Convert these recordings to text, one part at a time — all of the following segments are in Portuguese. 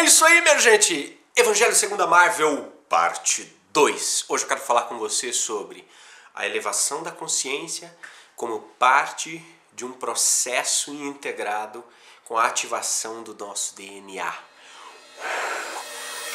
É isso aí, minha gente! Evangelho segundo a Marvel, parte 2. Hoje eu quero falar com você sobre a elevação da consciência como parte de um processo integrado com a ativação do nosso DNA.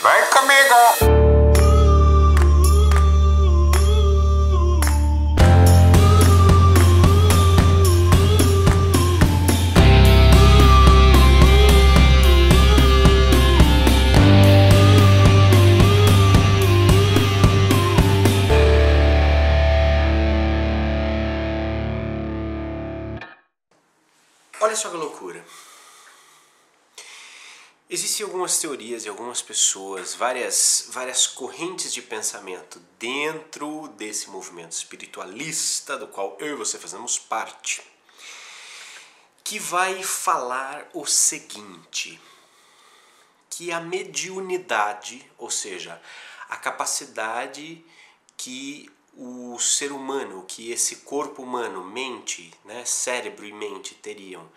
Vem comigo! Teorias e algumas pessoas, várias, várias correntes de pensamento dentro desse movimento espiritualista do qual eu e você fazemos parte, que vai falar o seguinte: que a mediunidade, ou seja, a capacidade que o ser humano, que esse corpo humano, mente, né, cérebro e mente teriam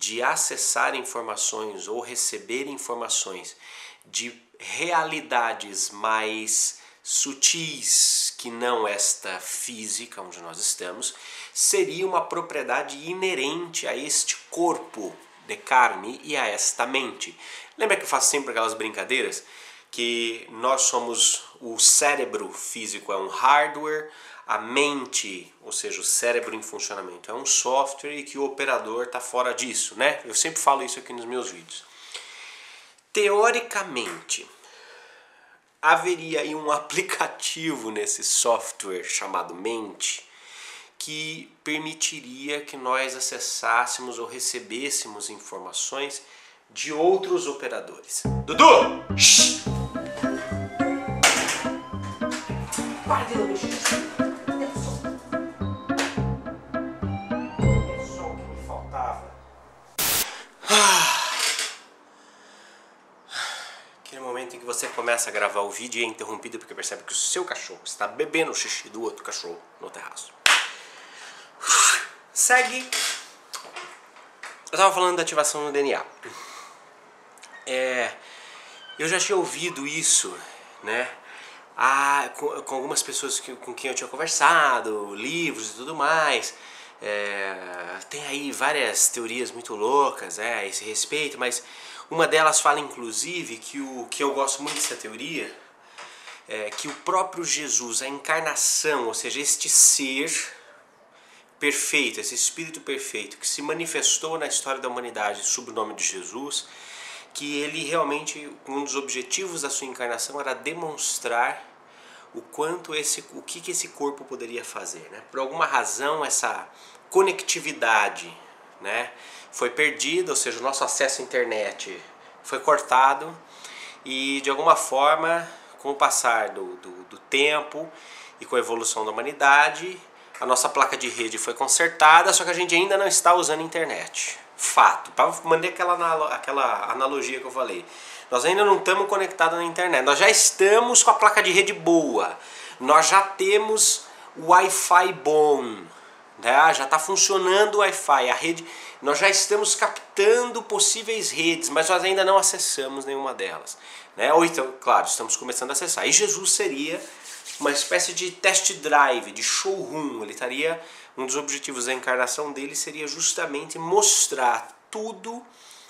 de acessar informações ou receber informações de realidades mais sutis que não esta física onde nós estamos, seria uma propriedade inerente a este corpo de carne e a esta mente. Lembra que eu faço sempre aquelas brincadeiras? que nós somos o cérebro físico é um hardware, a mente, ou seja, o cérebro em funcionamento é um software e que o operador está fora disso, né? Eu sempre falo isso aqui nos meus vídeos. Teoricamente, haveria aí um aplicativo nesse software chamado mente que permitiria que nós acessássemos ou recebêssemos informações de outros operadores. Dudu! Shhh! Para começa a gravar o vídeo e é interrompido porque percebe que o seu cachorro está bebendo o xixi do outro cachorro no terraço. Segue. Eu estava falando da ativação no DNA. É, eu já tinha ouvido isso, né? Ah, com, com, algumas pessoas que, com quem eu tinha conversado, livros e tudo mais. É, tem aí várias teorias muito loucas é, a esse respeito, mas uma delas fala inclusive que o que eu gosto muito dessa teoria é que o próprio Jesus, a encarnação, ou seja, este ser perfeito, esse espírito perfeito que se manifestou na história da humanidade sob o nome de Jesus, que ele realmente um dos objetivos da sua encarnação era demonstrar o quanto esse o que, que esse corpo poderia fazer né? por alguma razão essa conectividade né foi perdida ou seja o nosso acesso à internet foi cortado e de alguma forma com o passar do, do, do tempo e com a evolução da humanidade a nossa placa de rede foi consertada só que a gente ainda não está usando a internet fato para mandei aquela aquela analogia que eu falei nós ainda não estamos conectados na internet. Nós já estamos com a placa de rede boa. Nós já temos Wi-Fi bom. Né? Já está funcionando o Wi-Fi. A rede, nós já estamos captando possíveis redes, mas nós ainda não acessamos nenhuma delas. Né? Ou então, claro, estamos começando a acessar. E Jesus seria uma espécie de test drive, de showroom. Ele estaria um dos objetivos da encarnação dele seria justamente mostrar tudo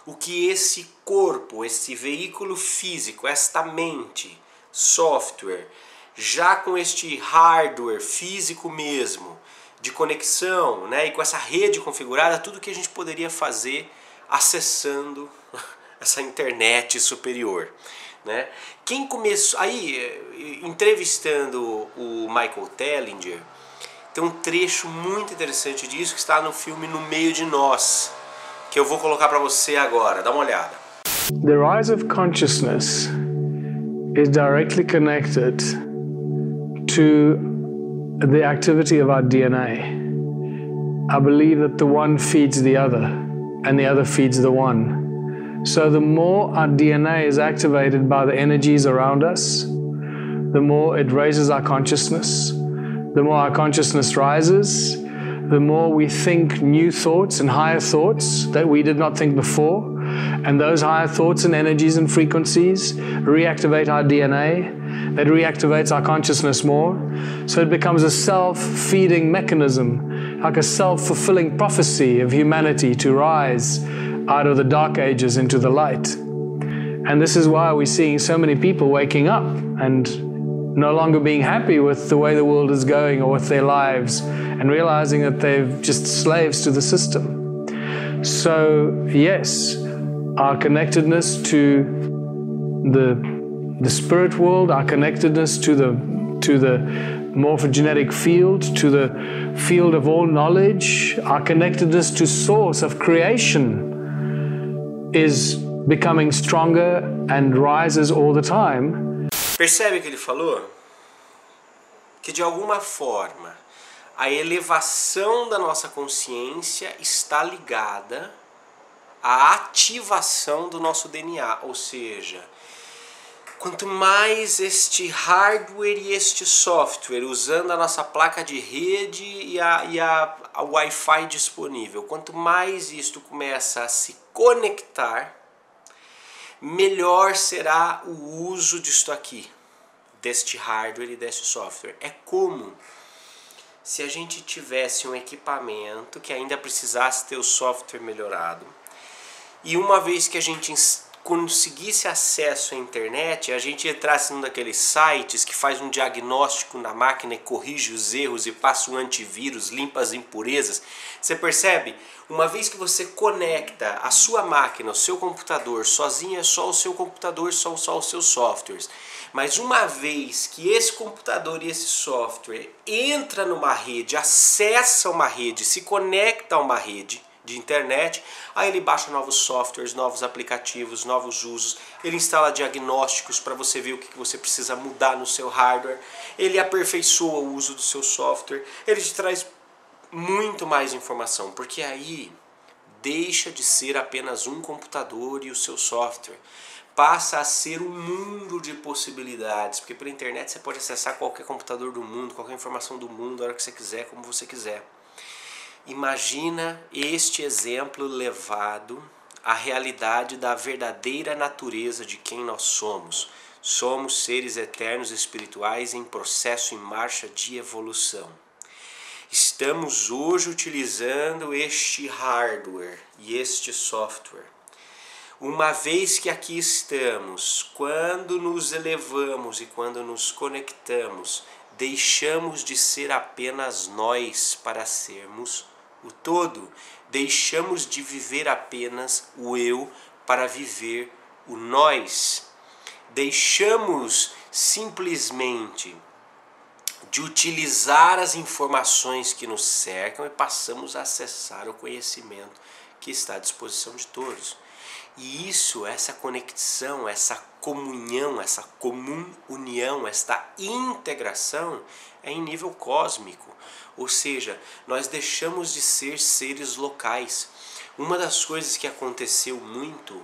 o que esse corpo, esse veículo físico, esta mente, software, já com este hardware físico mesmo, de conexão, né, e com essa rede configurada, tudo que a gente poderia fazer acessando essa internet superior. Né? Quem começou. Aí, eh, entrevistando o Michael Tellinger, tem um trecho muito interessante disso que está no filme No Meio de Nós, que eu vou colocar para você agora. Dá uma olhada. The rise of consciousness is directly connected to the activity of our DNA. I believe that the one feeds the other and the other feeds the one. So the more our DNA is activated by the energies around us, the more it raises our consciousness. The more our consciousness rises, the more we think new thoughts and higher thoughts that we did not think before, And those higher thoughts and energies and frequencies reactivate our DNA, that reactivates our consciousness more. So it becomes a self feeding mechanism, like a self fulfilling prophecy of humanity to rise out of the dark ages into the light. And this is why we're seeing so many people waking up and no longer being happy with the way the world is going or with their lives and realizing that they're just slaves to the system. So, yes, our connectedness to the, the spirit world, our connectedness to the, to the morphogenetic field, to the field of all knowledge, our connectedness to source of creation is becoming stronger and rises all the time Percebe que ele falou? Que de alguma forma a elevação da nossa consciência está ligada à ativação do nosso DNA, ou seja, quanto mais este hardware e este software usando a nossa placa de rede e a, e a, a Wi-Fi disponível, quanto mais isto começa a se conectar, melhor será o uso disto aqui, deste hardware e deste software. É como se a gente tivesse um equipamento que ainda precisasse ter o software melhorado. E uma vez que a gente conseguisse acesso à internet, a gente entrasse num daqueles sites que faz um diagnóstico na máquina e corrige os erros e passa um antivírus, limpa as impurezas. Você percebe? Uma vez que você conecta a sua máquina, o seu computador, sozinho é só o seu computador, são só os seus softwares. Mas uma vez que esse computador e esse software entra numa rede, acessa uma rede, se conecta a uma rede, de internet, aí ele baixa novos softwares, novos aplicativos, novos usos, ele instala diagnósticos para você ver o que você precisa mudar no seu hardware, ele aperfeiçoa o uso do seu software, ele te traz muito mais informação, porque aí deixa de ser apenas um computador e o seu software. Passa a ser um mundo de possibilidades, porque pela internet você pode acessar qualquer computador do mundo, qualquer informação do mundo, a hora que você quiser, como você quiser. Imagina este exemplo levado à realidade da verdadeira natureza de quem nós somos. Somos seres eternos espirituais em processo em marcha de evolução. Estamos hoje utilizando este hardware e este software. Uma vez que aqui estamos, quando nos elevamos e quando nos conectamos, deixamos de ser apenas nós para sermos o todo, deixamos de viver apenas o eu para viver o nós. Deixamos simplesmente de utilizar as informações que nos cercam e passamos a acessar o conhecimento que está à disposição de todos. E isso, essa conexão, essa comunhão, essa comum união, esta integração é em nível cósmico. Ou seja, nós deixamos de ser seres locais. Uma das coisas que aconteceu muito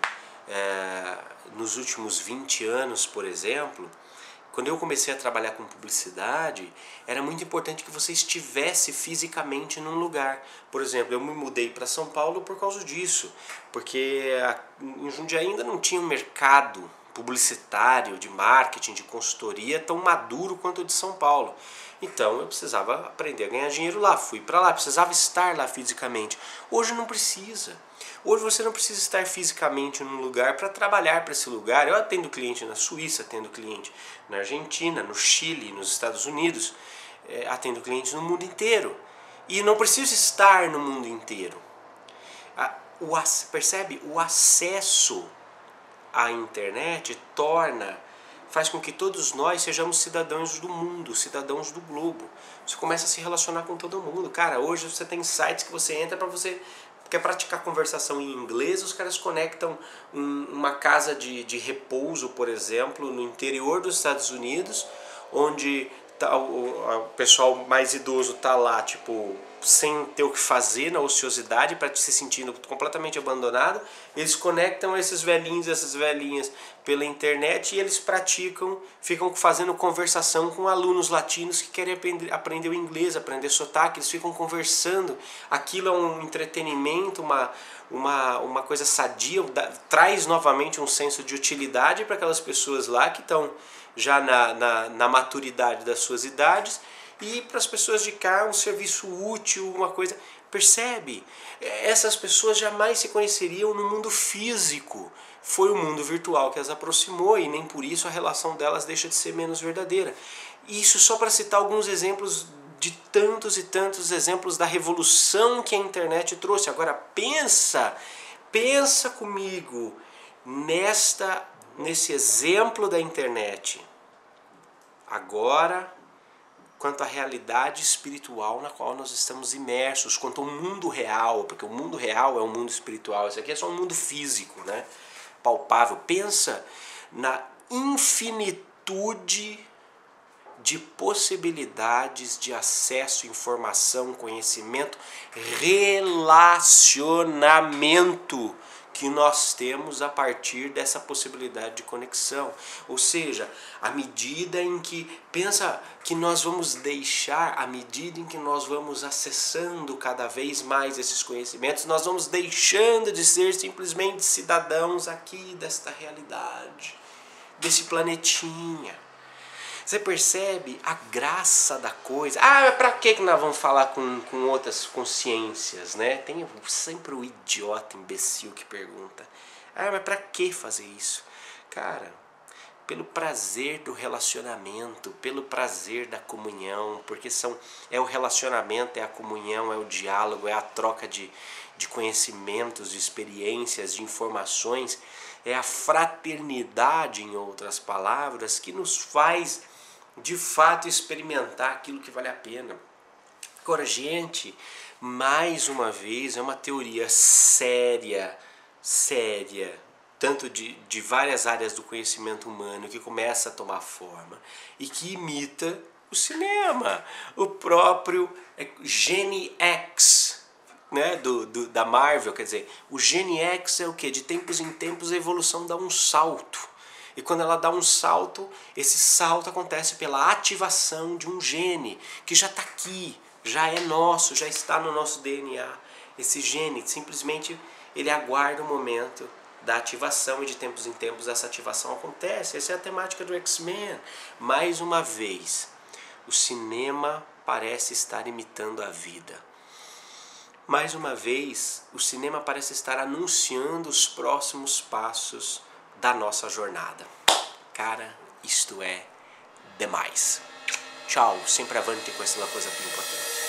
é, nos últimos 20 anos, por exemplo, quando eu comecei a trabalhar com publicidade, era muito importante que você estivesse fisicamente num lugar. Por exemplo, eu me mudei para São Paulo por causa disso, porque em Jundiaí ainda não tinha um mercado publicitário, de marketing, de consultoria tão maduro quanto o de São Paulo. Então eu precisava aprender a ganhar dinheiro lá, fui para lá, precisava estar lá fisicamente. Hoje não precisa. Hoje você não precisa estar fisicamente num lugar para trabalhar para esse lugar. Eu atendo cliente na Suíça, atendo cliente na Argentina, no Chile, nos Estados Unidos, é, atendo clientes no mundo inteiro. E não preciso estar no mundo inteiro. o, percebe? O acesso à internet torna faz com que todos nós sejamos cidadãos do mundo, cidadãos do globo. Você começa a se relacionar com todo mundo. Cara, hoje você tem sites que você entra para você quer praticar conversação em inglês, os caras conectam um, uma casa de, de repouso, por exemplo, no interior dos Estados Unidos, onde tá, o, o pessoal mais idoso tá lá, tipo, sem ter o que fazer na ociosidade, para se sentindo completamente abandonado, eles conectam esses velhinhos, essas velhinhas pela internet e eles praticam, ficam fazendo conversação com alunos latinos que querem aprender, aprender o inglês, aprender sotaque, eles ficam conversando. Aquilo é um entretenimento, uma, uma, uma coisa sadia, traz novamente um senso de utilidade para aquelas pessoas lá que estão já na, na, na maturidade das suas idades e para as pessoas de cá um serviço útil, uma coisa. Percebe? Essas pessoas jamais se conheceriam no mundo físico. Foi o mundo virtual que as aproximou e nem por isso a relação delas deixa de ser menos verdadeira. Isso só para citar alguns exemplos de tantos e tantos exemplos da revolução que a internet trouxe. Agora pensa, pensa comigo nesta nesse exemplo da internet. Agora quanto à realidade espiritual na qual nós estamos imersos, quanto ao mundo real, porque o mundo real é um mundo espiritual, isso aqui é só um mundo físico, né? palpável. Pensa na infinitude de possibilidades de acesso, informação, conhecimento, relacionamento que nós temos a partir dessa possibilidade de conexão. Ou seja, à medida em que pensa que nós vamos deixar, à medida em que nós vamos acessando cada vez mais esses conhecimentos, nós vamos deixando de ser simplesmente cidadãos aqui desta realidade, desse planetinha. Você percebe a graça da coisa? Ah, para que nós vamos falar com, com outras consciências, né? Tem sempre o idiota imbecil que pergunta: Ah, mas para que fazer isso? Cara, pelo prazer do relacionamento, pelo prazer da comunhão, porque são é o relacionamento, é a comunhão, é o diálogo, é a troca de, de conhecimentos, de experiências, de informações, é a fraternidade, em outras palavras, que nos faz de fato experimentar aquilo que vale a pena. Agora, gente, mais uma vez, é uma teoria séria, séria, tanto de, de várias áreas do conhecimento humano que começa a tomar forma e que imita o cinema. O próprio é, Gene X, né, do, do, da Marvel, quer dizer, o Gene X é o que? De tempos em tempos a evolução dá um salto e quando ela dá um salto, esse salto acontece pela ativação de um gene que já está aqui, já é nosso, já está no nosso DNA. Esse gene simplesmente ele aguarda o momento da ativação e de tempos em tempos essa ativação acontece. Essa é a temática do X-Men. Mais uma vez, o cinema parece estar imitando a vida. Mais uma vez, o cinema parece estar anunciando os próximos passos da nossa jornada. Cara, isto é demais. Tchau, sempre avante com essa coisa importante.